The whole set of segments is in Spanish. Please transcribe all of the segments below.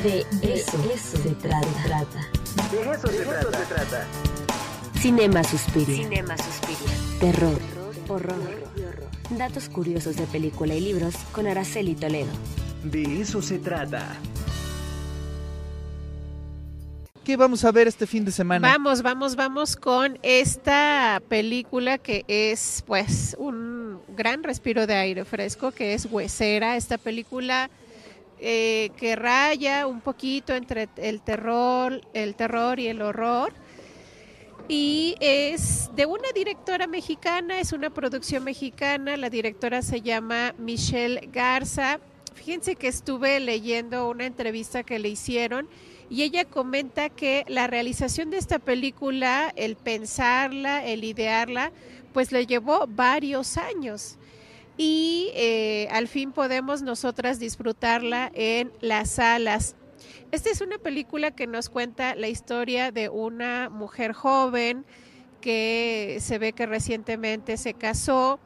De eso, se trata. De eso, se, trata. Cinema Suspiria. Cinema Suspiria. Terror. Horror. Datos curiosos de película y libros con Araceli Toledo. De eso se trata. ¿Qué vamos a ver este fin de semana? Vamos, vamos, vamos con esta película que es pues un gran respiro de aire fresco, que es Huesera, esta película eh, que raya un poquito entre el terror, el terror y el horror. Y es de una directora mexicana, es una producción mexicana, la directora se llama Michelle Garza. Fíjense que estuve leyendo una entrevista que le hicieron y ella comenta que la realización de esta película, el pensarla, el idearla, pues le llevó varios años y eh, al fin podemos nosotras disfrutarla en las salas. Esta es una película que nos cuenta la historia de una mujer joven que se ve que recientemente se casó.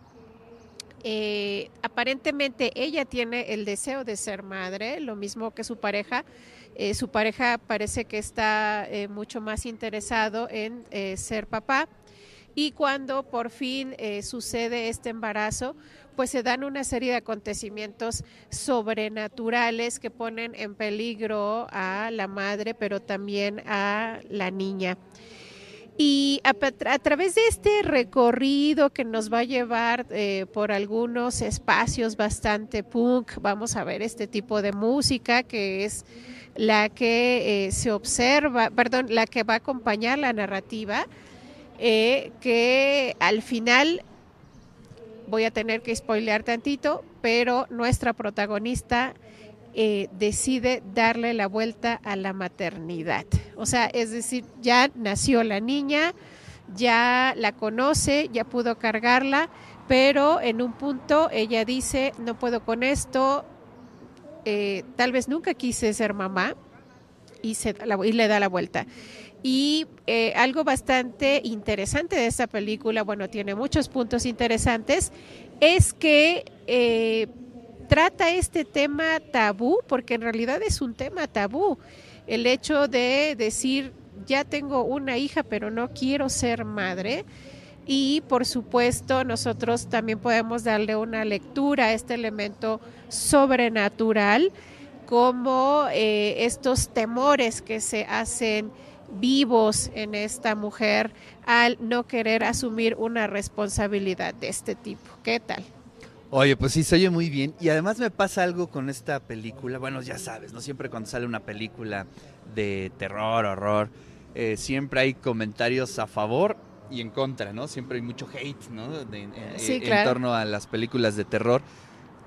Eh, aparentemente ella tiene el deseo de ser madre, lo mismo que su pareja. Eh, su pareja parece que está mucho más interesado en ser papá. Y cuando por fin sucede este embarazo, pues se dan una serie de acontecimientos sobrenaturales que ponen en peligro a la madre, pero también a la niña. Y a, través de este recorrido que nos va a llevar eh, por algunos espacios bastante punk, vamos a ver este tipo de música que es la que eh, se observa, perdón, la que va a acompañar la narrativa, eh, que al final voy a tener que spoilear tantito, pero nuestra protagonista eh, decide darle la vuelta a la maternidad. O sea, es decir, ya nació la niña, ya la conoce, ya pudo cargarla, pero en un punto ella dice, no puedo con esto, eh, tal vez nunca quise ser mamá y, se, y le da la vuelta. Y eh, algo bastante interesante de esta película, bueno, tiene muchos puntos interesantes, es que eh, trata este tema tabú, porque en realidad es un tema tabú. El hecho de decir, ya tengo una hija, pero no quiero ser madre. Y por supuesto, nosotros también podemos darle una lectura a este elemento sobrenatural, como eh, estos temores que se hacen vivos en esta mujer al no querer asumir una responsabilidad de este tipo. ¿Qué tal? Oye, pues sí, se oye muy bien. Y además me pasa algo con esta película. Bueno, ya sabes, ¿no? Siempre cuando sale una película de terror, horror, eh, siempre hay comentarios a favor y en contra, ¿no? Siempre hay mucho hate, ¿no? sí, en torno a las películas de terror.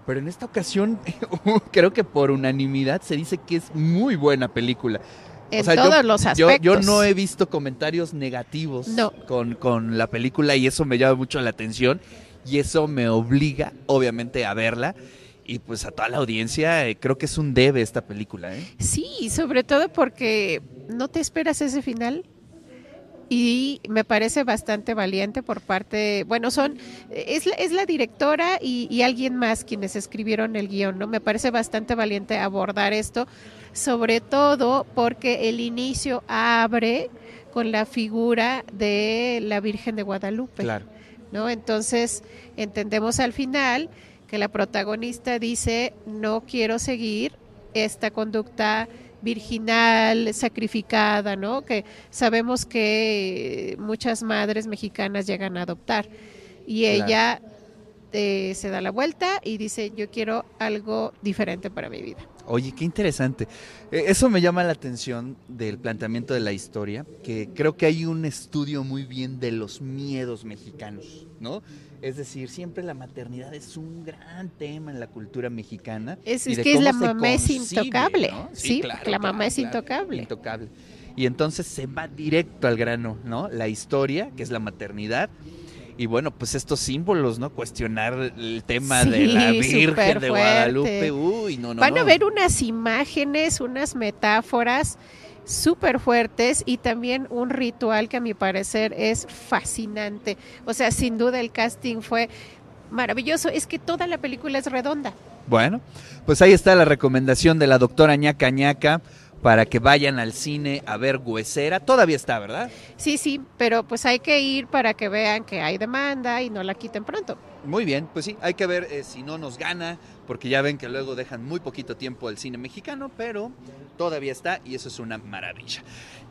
Pero en esta ocasión, creo que por unanimidad se dice que es muy buena película en todos los aspectos. Yo, no he visto comentarios negativos con, con la película y eso me llama mucho la atención y eso me obliga, obviamente, a verla y pues a toda la audiencia eh, creo que es un debe esta película. ¿eh? Sí, sobre todo porque no te esperas ese final y me parece bastante valiente por parte, bueno, son, es, es la directora y, y, alguien más quienes escribieron el guion, ¿no? Me parece bastante valiente abordar esto sobre todo porque el inicio abre con la figura de la Virgen de Guadalupe. Claro. ¿no? Entonces, entendemos al final que la protagonista dice, no quiero seguir esta conducta virginal, sacrificada, ¿no? Que sabemos que muchas madres mexicanas llegan a adoptar. Y ella eh, se da la vuelta y dice, yo quiero algo diferente para mi vida. Oye, qué interesante. Eh, eso me llama la atención del planteamiento de la historia, que creo que hay un estudio muy bien de los miedos mexicanos, ¿no? Es decir, siempre la maternidad es un gran tema en la cultura mexicana. Es, que es la mamá es intocable, sí, la mamá es intocable. Intocable. Y entonces se va directo al grano, ¿no? La historia, que es la maternidad, y bueno, pues estos símbolos, ¿no? Cuestionar el tema de la Virgen de Guadalupe. Uy, no, no. Van a ver unas imágenes, unas metáforas súper fuertes y también un ritual que a mi parecer es fascinante. O sea, sin duda el casting fue maravilloso. Es que toda la película es redonda. Bueno, pues ahí está la recomendación de la doctora ñaca ñaca para que vayan al cine a ver Huesera. Todavía está, ¿verdad? Sí, sí, pero pues hay que ir para que vean que hay demanda y no la quiten pronto. Muy bien, pues sí, hay que ver eh, si no nos gana, porque ya ven que luego dejan muy poquito tiempo el cine mexicano, pero todavía está y eso es una maravilla.